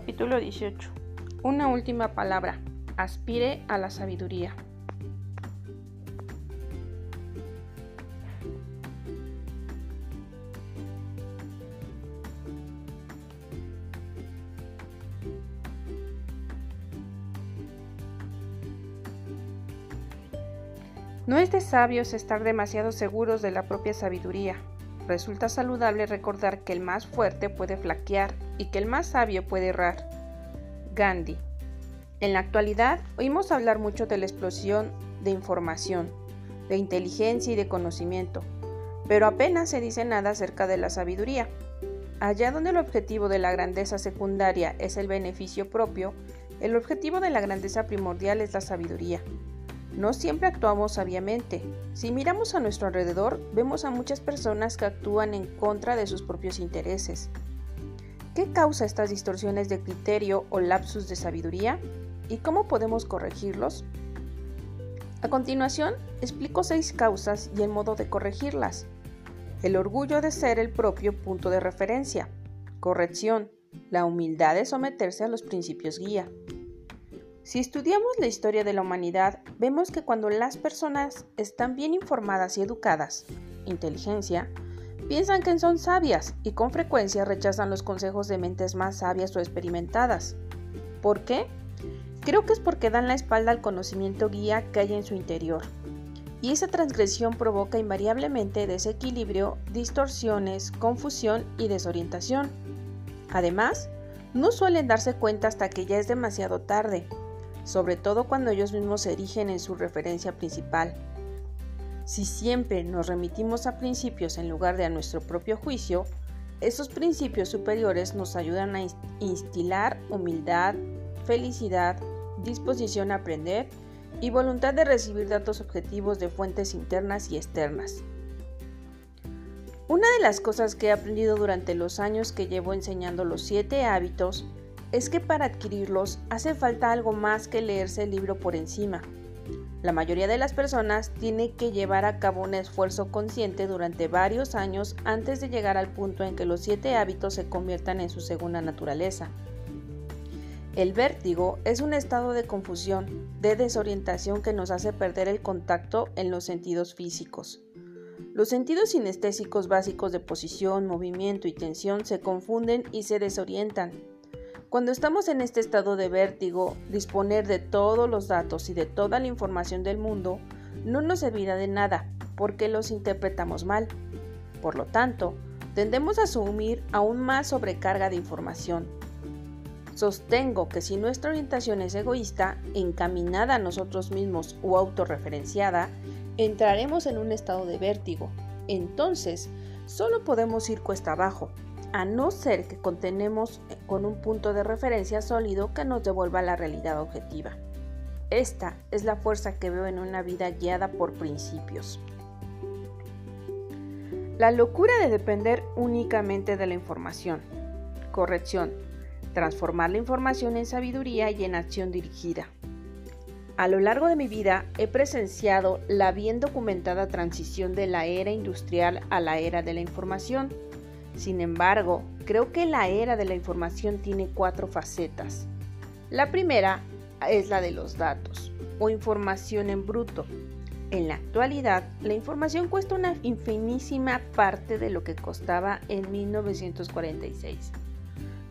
Capítulo 18. Una última palabra. Aspire a la sabiduría. No es de sabios estar demasiado seguros de la propia sabiduría. Resulta saludable recordar que el más fuerte puede flaquear y que el más sabio puede errar. Gandhi. En la actualidad oímos hablar mucho de la explosión de información, de inteligencia y de conocimiento, pero apenas se dice nada acerca de la sabiduría. Allá donde el objetivo de la grandeza secundaria es el beneficio propio, el objetivo de la grandeza primordial es la sabiduría. No siempre actuamos sabiamente. Si miramos a nuestro alrededor, vemos a muchas personas que actúan en contra de sus propios intereses. ¿Qué causa estas distorsiones de criterio o lapsus de sabiduría? ¿Y cómo podemos corregirlos? A continuación, explico seis causas y el modo de corregirlas. El orgullo de ser el propio punto de referencia. Corrección. La humildad de someterse a los principios guía. Si estudiamos la historia de la humanidad, vemos que cuando las personas están bien informadas y educadas, inteligencia, Piensan que son sabias y con frecuencia rechazan los consejos de mentes más sabias o experimentadas. ¿Por qué? Creo que es porque dan la espalda al conocimiento guía que hay en su interior. Y esa transgresión provoca invariablemente desequilibrio, distorsiones, confusión y desorientación. Además, no suelen darse cuenta hasta que ya es demasiado tarde, sobre todo cuando ellos mismos se erigen en su referencia principal. Si siempre nos remitimos a principios en lugar de a nuestro propio juicio, esos principios superiores nos ayudan a instilar humildad, felicidad, disposición a aprender y voluntad de recibir datos objetivos de fuentes internas y externas. Una de las cosas que he aprendido durante los años que llevo enseñando los siete hábitos es que para adquirirlos hace falta algo más que leerse el libro por encima la mayoría de las personas tiene que llevar a cabo un esfuerzo consciente durante varios años antes de llegar al punto en que los siete hábitos se conviertan en su segunda naturaleza. El vértigo es un estado de confusión, de desorientación que nos hace perder el contacto en los sentidos físicos. Los sentidos sinestésicos básicos de posición, movimiento y tensión se confunden y se desorientan, cuando estamos en este estado de vértigo, disponer de todos los datos y de toda la información del mundo no nos servirá de nada porque los interpretamos mal. Por lo tanto, tendemos a asumir aún más sobrecarga de información. Sostengo que si nuestra orientación es egoísta, encaminada a nosotros mismos o autorreferenciada, entraremos en un estado de vértigo. Entonces, solo podemos ir cuesta abajo, a no ser que contenemos con un punto de referencia sólido que nos devuelva la realidad objetiva. Esta es la fuerza que veo en una vida guiada por principios. La locura de depender únicamente de la información. Corrección. Transformar la información en sabiduría y en acción dirigida. A lo largo de mi vida he presenciado la bien documentada transición de la era industrial a la era de la información sin embargo, creo que la era de la información tiene cuatro facetas. La primera es la de los datos o información en bruto. En la actualidad, la información cuesta una infinísima parte de lo que costaba en 1946,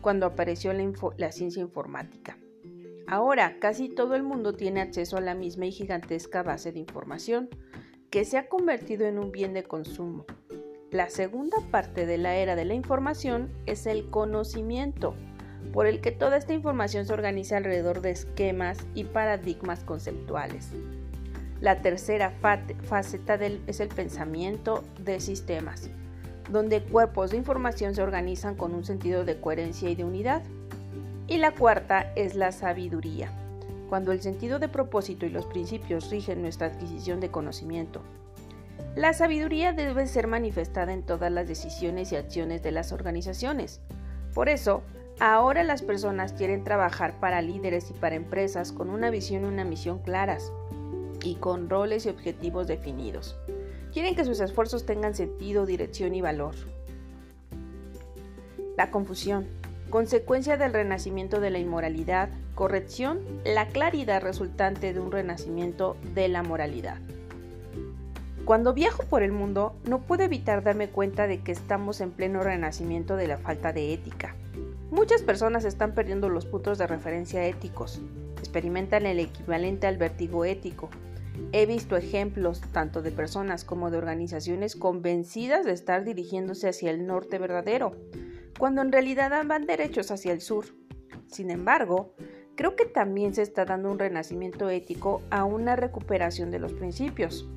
cuando apareció la, la ciencia informática. Ahora casi todo el mundo tiene acceso a la misma y gigantesca base de información, que se ha convertido en un bien de consumo, la segunda parte de la era de la información es el conocimiento, por el que toda esta información se organiza alrededor de esquemas y paradigmas conceptuales. La tercera faceta es el pensamiento de sistemas, donde cuerpos de información se organizan con un sentido de coherencia y de unidad. Y la cuarta es la sabiduría, cuando el sentido de propósito y los principios rigen nuestra adquisición de conocimiento. La sabiduría debe ser manifestada en todas las decisiones y acciones de las organizaciones. Por eso, ahora las personas quieren trabajar para líderes y para empresas con una visión y una misión claras y con roles y objetivos definidos. Quieren que sus esfuerzos tengan sentido, dirección y valor. La confusión. consecuencia del renacimiento de la inmoralidad, corrección, la claridad resultante de un renacimiento de la moralidad. Cuando viajo por el mundo, no puedo evitar darme cuenta de que estamos en pleno renacimiento de la falta de ética. Muchas personas están perdiendo los puntos de referencia éticos, experimentan el equivalente al vértigo ético. He visto ejemplos tanto de personas como de organizaciones convencidas de estar dirigiéndose hacia el norte verdadero, cuando en realidad van derechos hacia el sur. Sin embargo, creo que también se está dando un renacimiento ético a una recuperación de los principios.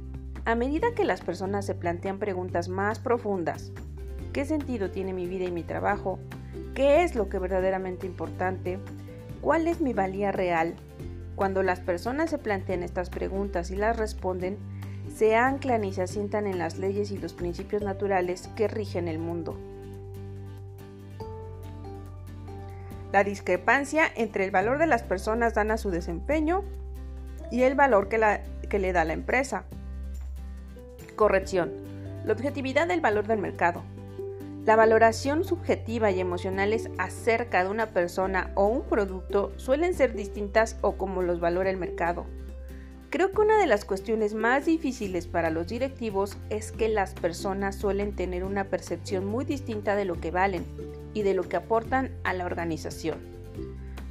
A medida que las personas se plantean preguntas más profundas, ¿qué sentido tiene mi vida y mi trabajo? ¿Qué es lo que verdaderamente importante? ¿Cuál es mi valía real? Cuando las personas se plantean estas preguntas y las responden, se anclan y se asientan en las leyes y los principios naturales que rigen el mundo. la discrepancia entre el valor de las personas dan a su desempeño y el valor que, que le da la empresa. Corrección. La objetividad del valor del mercado. La valoración subjetiva y emocionales acerca de una persona o un producto suelen ser distintas o como los valora el mercado. Creo que una de las cuestiones más difíciles para los directivos es que las personas suelen tener una percepción muy distinta de lo que valen y de lo que aportan a la organización.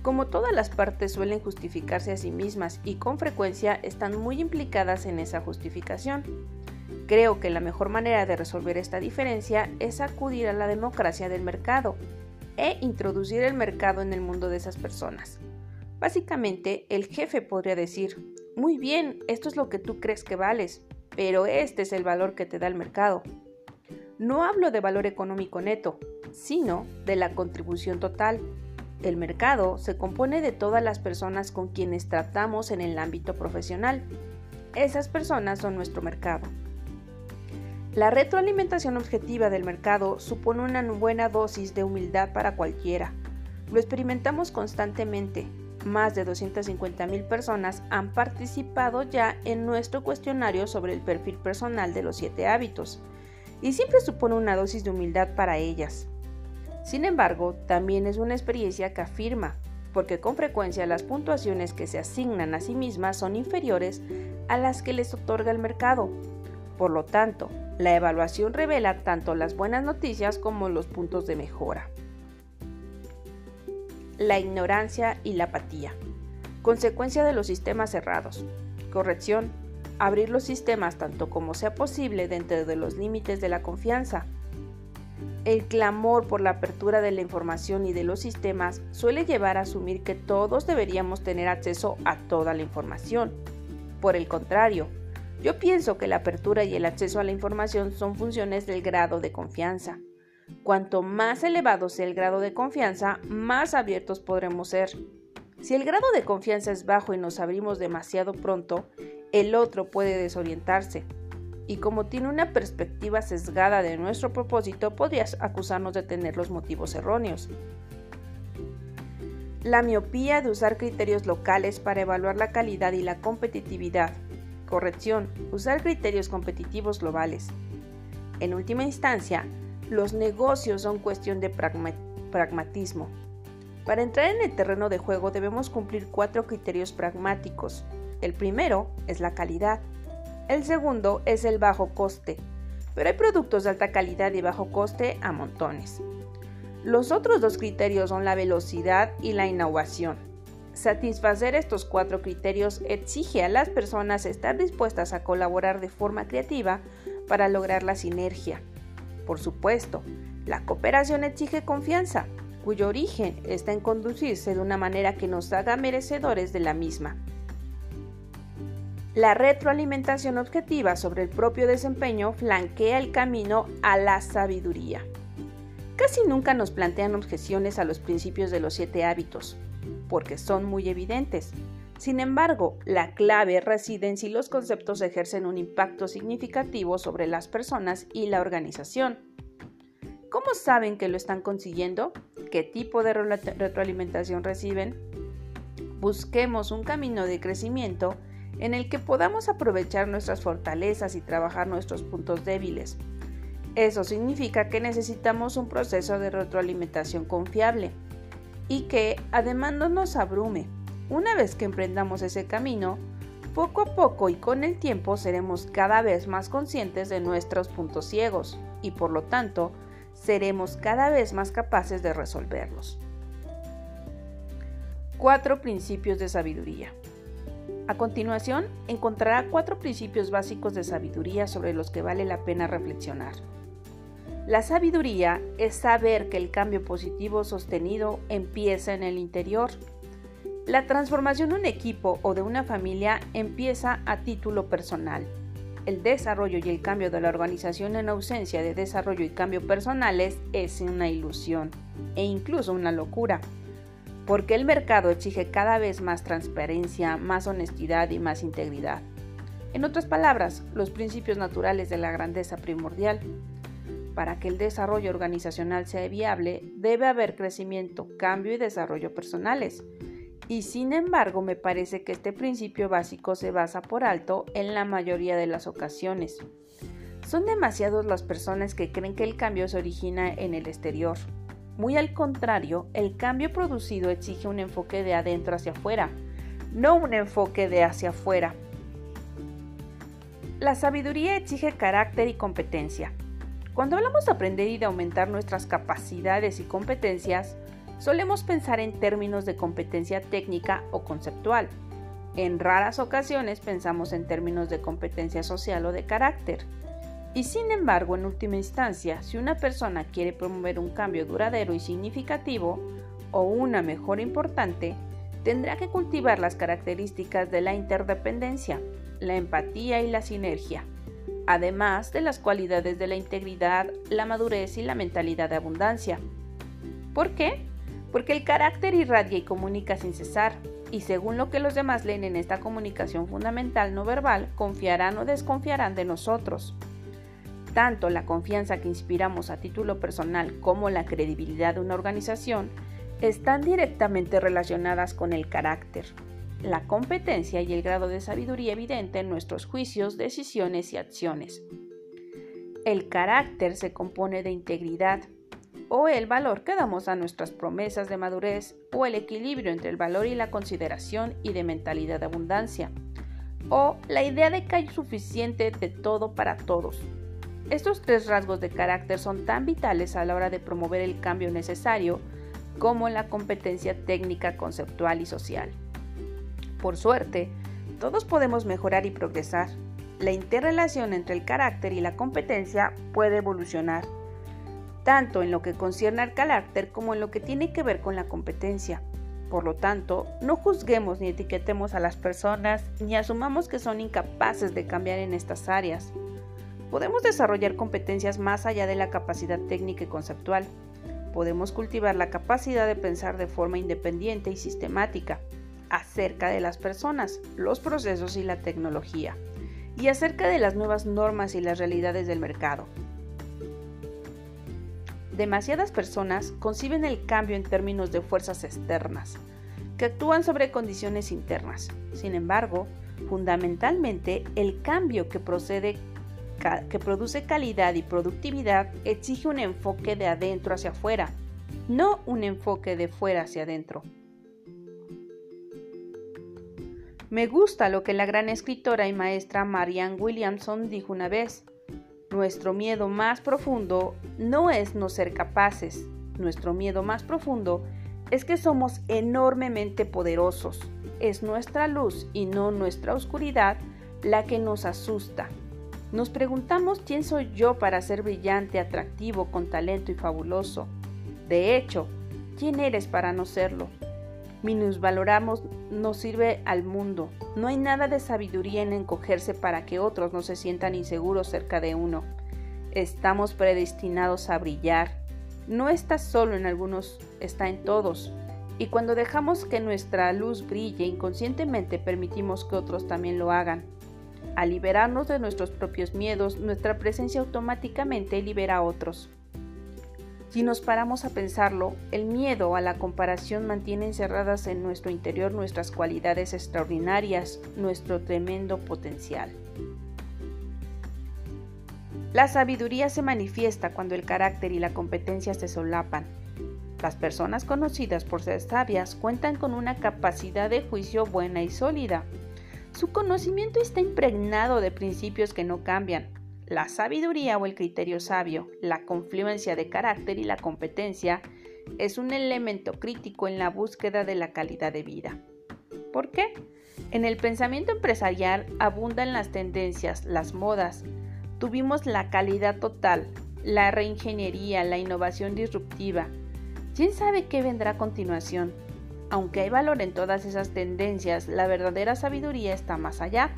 Como todas las partes suelen justificarse a sí mismas y con frecuencia están muy implicadas en esa justificación, creo que la mejor manera de resolver esta diferencia es acudir a la democracia del mercado e introducir el mercado en el mundo de esas personas. Básicamente, el jefe podría decir, muy bien, esto es lo que tú crees que vales, pero este es el valor que te da el mercado. No hablo de valor económico neto, sino de la contribución total. El mercado se compone de todas las personas con quienes tratamos en el ámbito profesional. Esas personas son nuestro mercado. La retroalimentación objetiva del mercado supone una buena dosis de humildad para cualquiera. Lo experimentamos constantemente, más de 250.000 personas han participado ya en nuestro cuestionario sobre el perfil personal de los siete hábitos, y siempre supone una dosis de humildad para ellas. Sin embargo, también es una experiencia que afirma, porque con frecuencia las puntuaciones que se asignan a sí mismas son inferiores a las que les otorga el mercado. Por lo tanto, la evaluación revela tanto las buenas noticias como los puntos de mejora la ignorancia y la apatía. Consecuencia de los sistemas cerrados. Corrección. Abrir los sistemas tanto como sea posible dentro de los límites de la confianza. El clamor por la apertura de la información y de los sistemas suele llevar a asumir que todos deberíamos tener acceso a toda la información. Por el contrario, yo pienso que la apertura y el acceso a la información son funciones del grado de confianza. Cuanto más elevado sea el grado de confianza, más abiertos podremos ser. Si el grado de confianza es bajo y nos abrimos demasiado pronto, el otro puede desorientarse. Y como tiene una perspectiva sesgada de nuestro propósito, podrías acusarnos de tener los motivos erróneos. La miopía de usar criterios locales para evaluar la calidad y la competitividad. Corrección, usar criterios competitivos globales. En última instancia, los negocios son cuestión de pragmatismo. Para entrar en el terreno de juego debemos cumplir cuatro criterios pragmáticos. El primero es la calidad. El segundo es el bajo coste. Pero hay productos de alta calidad y bajo coste a montones. Los otros dos criterios son la velocidad y la innovación. Satisfacer estos cuatro criterios exige a las personas estar dispuestas a colaborar de forma creativa para lograr la sinergia. Por supuesto, la cooperación exige confianza, cuyo origen está en conducirse de una manera que nos haga merecedores de la misma. La retroalimentación objetiva sobre el propio desempeño flanquea el camino a la sabiduría. Casi nunca nos plantean objeciones a los principios de los siete hábitos, porque son muy evidentes. Sin embargo, la clave reside en si los conceptos ejercen un impacto significativo sobre las personas y la organización. ¿Cómo saben que lo están consiguiendo? ¿Qué tipo de retroalimentación reciben? Busquemos un camino de crecimiento en el que podamos aprovechar nuestras fortalezas y trabajar nuestros puntos débiles. Eso significa que necesitamos un proceso de retroalimentación confiable y que además no nos abrume. Una vez que emprendamos ese camino, poco a poco y con el tiempo seremos cada vez más conscientes de nuestros puntos ciegos y por lo tanto seremos cada vez más capaces de resolverlos. Cuatro principios de sabiduría. A continuación, encontrará cuatro principios básicos de sabiduría sobre los que vale la pena reflexionar. La sabiduría es saber que el cambio positivo sostenido empieza en el interior la transformación de un equipo o de una familia empieza a título personal. El desarrollo y el cambio de la organización en ausencia de desarrollo y cambio personales es una ilusión e incluso una locura, porque el mercado exige cada vez más transparencia, más honestidad y más integridad. En otras palabras, los principios naturales de la grandeza primordial. Para que el desarrollo organizacional sea viable, debe haber crecimiento, cambio y desarrollo personales y sin embargo me parece que este principio básico se basa por alto en la mayoría de las ocasiones. Son demasiados las personas que creen que el cambio se origina en el exterior. Muy al contrario, el cambio producido exige un enfoque de adentro hacia afuera, no un enfoque de hacia afuera. La sabiduría exige carácter y competencia. Cuando hablamos de aprender y de aumentar nuestras capacidades y competencias, solemos pensar en términos de competencia técnica o conceptual. En raras ocasiones pensamos en términos de competencia social o de carácter. Y sin embargo, en última instancia, si una persona quiere promover un cambio duradero y significativo, o una mejor importante, tendrá que cultivar las características de la interdependencia, la empatía y la sinergia, además de las cualidades de la integridad, la madurez y la mentalidad de abundancia. ¿Por qué? porque el carácter irradia y comunica sin cesar, y según lo que los demás leen en esta comunicación fundamental no verbal, confiarán o desconfiarán de nosotros. Tanto la confianza que inspiramos a título personal como la credibilidad de una organización están directamente relacionadas con el carácter, la competencia y el grado de sabiduría evidente en nuestros juicios, decisiones y acciones. El carácter se compone de integridad, o el valor que damos a nuestras promesas de madurez o el equilibrio entre el valor y la consideración y de mentalidad de abundancia o la idea de que hay suficiente de todo para todos. Estos tres rasgos de carácter son tan vitales a la hora de promover el cambio necesario como la competencia técnica, conceptual y social. Por suerte, todos podemos mejorar y progresar. La interrelación entre el carácter y la competencia puede evolucionar tanto en lo que concierne al carácter como en lo que tiene que ver con la competencia. Por lo tanto, no juzguemos ni etiquetemos a las personas ni asumamos que son incapaces de cambiar en estas áreas. Podemos desarrollar competencias más allá de la capacidad técnica y conceptual. Podemos cultivar la capacidad de pensar de forma independiente y sistemática acerca de las personas, los procesos y la tecnología, y acerca de las nuevas normas y las realidades del mercado. Demasiadas personas conciben el cambio en términos de fuerzas externas, que actúan sobre condiciones internas. Sin embargo, fundamentalmente, el cambio que, produce calidad y productividad exige un enfoque de adentro hacia afuera, no un enfoque de fuera hacia adentro. Me gusta lo que la gran escritora y maestra Marianne Williamson dijo una vez. Nuestro miedo más profundo no es no ser capaces, nuestro miedo más profundo es que somos enormemente poderosos. Es nuestra luz y no nuestra oscuridad la que nos asusta. Nos preguntamos quién soy yo para ser brillante, atractivo, con talento y fabuloso. De hecho, ¿quién eres para no serlo? Valoramos no sirve al mundo. No hay nada de sabiduría en encogerse para que otros no se sientan inseguros cerca de uno. Estamos predestinados a brillar. No está solo en algunos, está en todos. Y cuando dejamos que nuestra luz brille inconscientemente permitimos que otros también lo hagan. Al liberarnos de nuestros propios miedos, nuestra presencia automáticamente libera a otros. Si nos paramos a pensarlo, el miedo a la comparación mantiene encerradas en nuestro interior nuestras cualidades extraordinarias, nuestro tremendo potencial. La sabiduría se manifiesta cuando el carácter y la competencia se solapan. Las personas conocidas por ser sabias cuentan con una capacidad de juicio buena y sólida. Su conocimiento está impregnado de principios que no cambian. La sabiduría o el criterio sabio, la confluencia de carácter y la competencia es un elemento crítico en la búsqueda de la calidad de vida. ¿Por qué? En el pensamiento empresarial abundan las tendencias, las modas. Tuvimos la calidad total, la reingeniería, la innovación disruptiva. ¿Quién sabe qué vendrá a continuación? Aunque hay valor en todas esas tendencias, la verdadera sabiduría está más allá.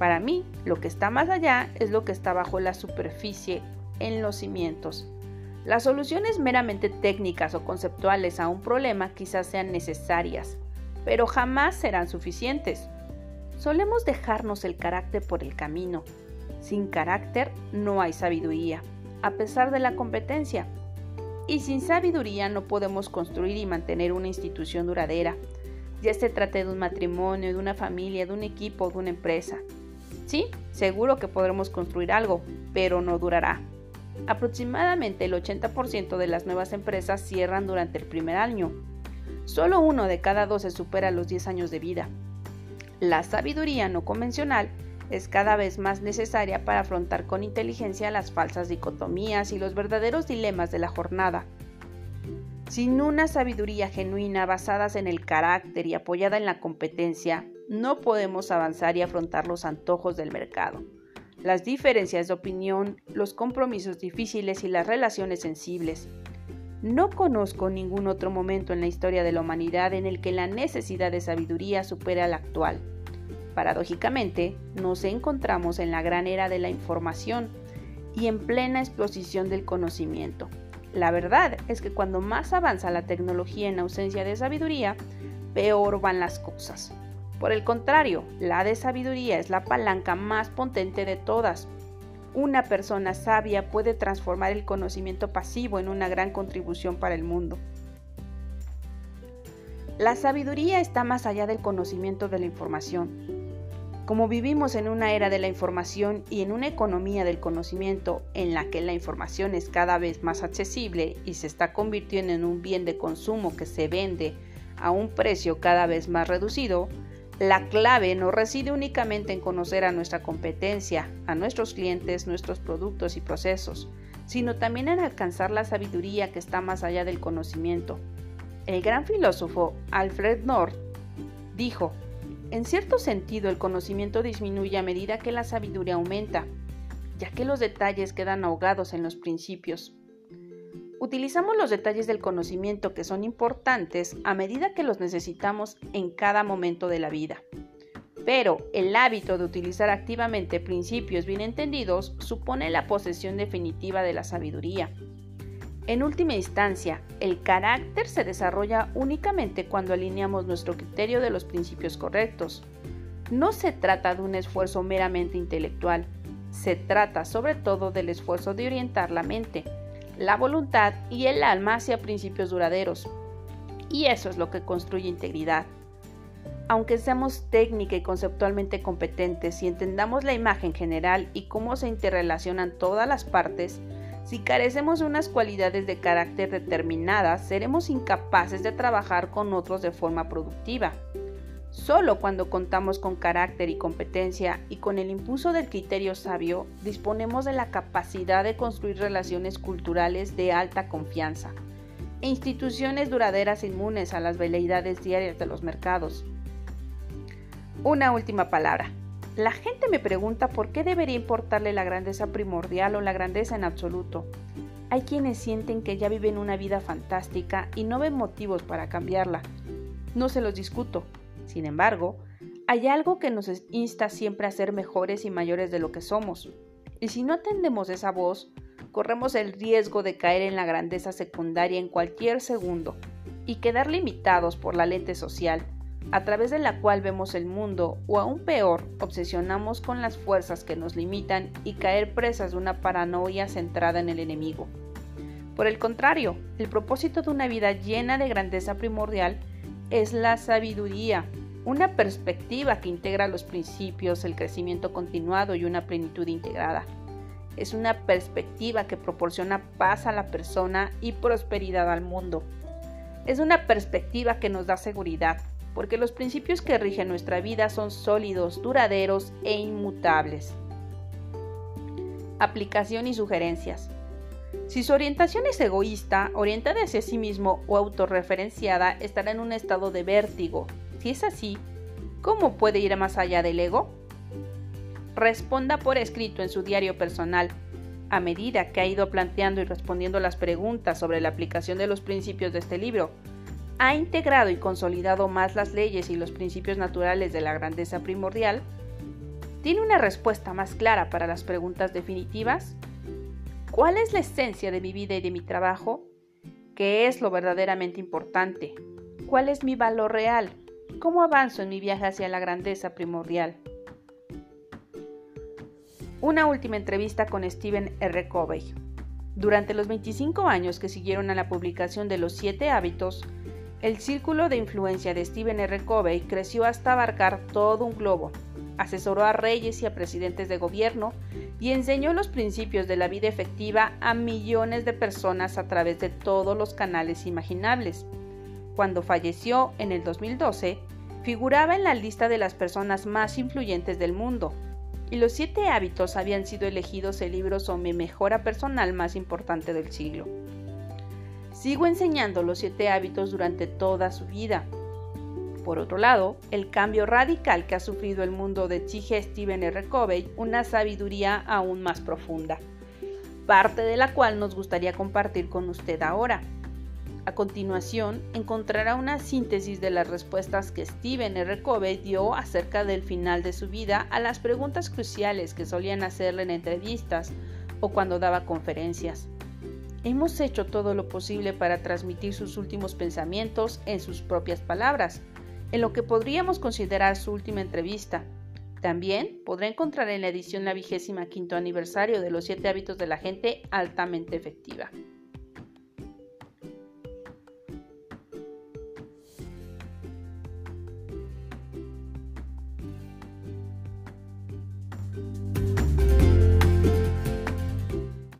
Para mí, lo que está más allá es lo que está bajo la superficie, en los cimientos. Las soluciones meramente técnicas o conceptuales a un problema quizás sean necesarias, pero jamás serán suficientes. Solemos dejarnos el carácter por el camino. Sin carácter no hay sabiduría, a pesar de la competencia. Y sin sabiduría no podemos construir y mantener una institución duradera, ya se trate de un matrimonio, de una familia, de un equipo, de una empresa. Sí, seguro que podremos construir algo, pero no durará. Aproximadamente el 80% de las nuevas empresas cierran durante el primer año. Solo uno de cada dos se supera los 10 años de vida. La sabiduría no convencional es cada vez más necesaria para afrontar con inteligencia las falsas dicotomías y los verdaderos dilemas de la jornada. Sin una sabiduría genuina basada en el carácter y apoyada en la competencia, no podemos avanzar y afrontar los antojos del mercado las diferencias de opinión, los compromisos difíciles y las relaciones sensibles. No conozco ningún otro momento en la historia de la humanidad en el que la necesidad de sabiduría supera la actual. Paradójicamente, nos encontramos en la gran era de la información y en plena exposición del conocimiento. La verdad es que cuando más avanza la tecnología en ausencia de sabiduría, peor van las cosas. Por el contrario, la de sabiduría es la palanca más potente de todas. Una persona sabia puede transformar el conocimiento pasivo en una gran contribución para el mundo. La sabiduría está más allá del conocimiento de la información. Como vivimos en una era de la información y en una economía del conocimiento en la que la información es cada vez más accesible y se está convirtiendo en un bien de consumo que se vende a un precio cada vez más reducido, la clave no reside únicamente en conocer a nuestra competencia, a nuestros clientes, nuestros productos y procesos, sino también en alcanzar la sabiduría que está más allá del conocimiento. El gran filósofo Alfred North dijo, en cierto sentido el conocimiento disminuye a medida que la sabiduría aumenta, ya que los detalles quedan ahogados en los principios. Utilizamos los detalles del conocimiento que son importantes a medida que los necesitamos en cada momento de la vida. Pero el hábito de utilizar activamente principios bien entendidos supone la posesión definitiva de la sabiduría. En última instancia, el carácter se desarrolla únicamente cuando alineamos nuestro criterio de los principios correctos. No se trata de un esfuerzo meramente intelectual, se trata sobre todo del esfuerzo de orientar la mente, la voluntad y el alma hacia principios duraderos. Y eso es lo que construye integridad. Aunque seamos técnica y conceptualmente competentes y entendamos la imagen general y cómo se interrelacionan todas las partes, si carecemos de unas cualidades de carácter determinadas, seremos incapaces de trabajar con otros de forma productiva. Solo cuando contamos con carácter y competencia y con el impulso del criterio sabio, disponemos de la capacidad de construir relaciones culturales de alta confianza e instituciones duraderas inmunes a las veleidades diarias de los mercados. Una última palabra. La gente me pregunta por qué debería importarle la grandeza primordial o la grandeza en absoluto. Hay quienes sienten que ya viven una vida fantástica y no ven motivos para cambiarla. No se los discuto, sin embargo, hay algo que nos insta siempre a ser mejores y mayores de lo que somos. Y si no atendemos esa voz, corremos el riesgo de caer en la grandeza secundaria en cualquier segundo y quedar limitados por la lente social, a través de la cual vemos el mundo, o aún peor, obsesionamos con las fuerzas que nos limitan y caer presas de una paranoia centrada en el enemigo. Por el contrario, el propósito de una vida llena de grandeza primordial es la sabiduría, una perspectiva que integra los principios, el crecimiento continuado y una plenitud integrada. es una perspectiva que proporciona paz a la persona y prosperidad al mundo. Es una perspectiva que nos da seguridad, porque los principios que rigen nuestra vida son sólidos, duraderos e inmutables. Aplicación y sugerencias. Si su orientación es egoísta, orientada hacia sí mismo o autorreferenciada, estará en un estado de vértigo. Si es así, ¿cómo puede ir más allá del ego? Responda por escrito en su diario personal. A medida que ha ido planteando y respondiendo las preguntas sobre la aplicación de los principios de este libro, ha integrado y consolidado más las leyes y los principios naturales de la grandeza primordial, ¿tiene una respuesta más clara para las preguntas definitivas? ¿Cuál es la esencia de mi vida y de mi trabajo? ¿Qué es lo verdaderamente importante? ¿Cuál es mi valor real? ¿Cómo avanzo en mi viaje hacia la grandeza primordial? Una última entrevista con Stephen R. Covey. Durante los 25 años que siguieron a la publicación de Los Siete Hábitos, el círculo de influencia de Stephen R. Covey creció hasta abarcar todo un globo. Asesoró a reyes y a presidentes de gobierno y enseñó los principios de la vida efectiva a millones de personas a través de todos los canales imaginables. Cuando falleció en el 2012, figuraba en la lista de las personas más influyentes del mundo, y los siete hábitos habían sido elegidos el libro sobre mejora personal más importante del siglo. Sigo enseñando los siete hábitos durante toda su vida. Por otro lado, el cambio radical que ha sufrido el mundo de T.G. Stephen R. Covey, una sabiduría aún más profunda, parte de la cual nos gustaría compartir con usted ahora. A continuación, encontrará una síntesis de las respuestas que Stephen R. Covey dio acerca del final de su vida a las preguntas cruciales que solían hacerle en entrevistas o cuando daba conferencias. Hemos hecho todo lo posible para transmitir sus últimos pensamientos en sus propias palabras, en lo que podríamos considerar su última entrevista. También podrá encontrar en la edición la vigésima quinto aniversario de los siete hábitos de la gente altamente efectiva.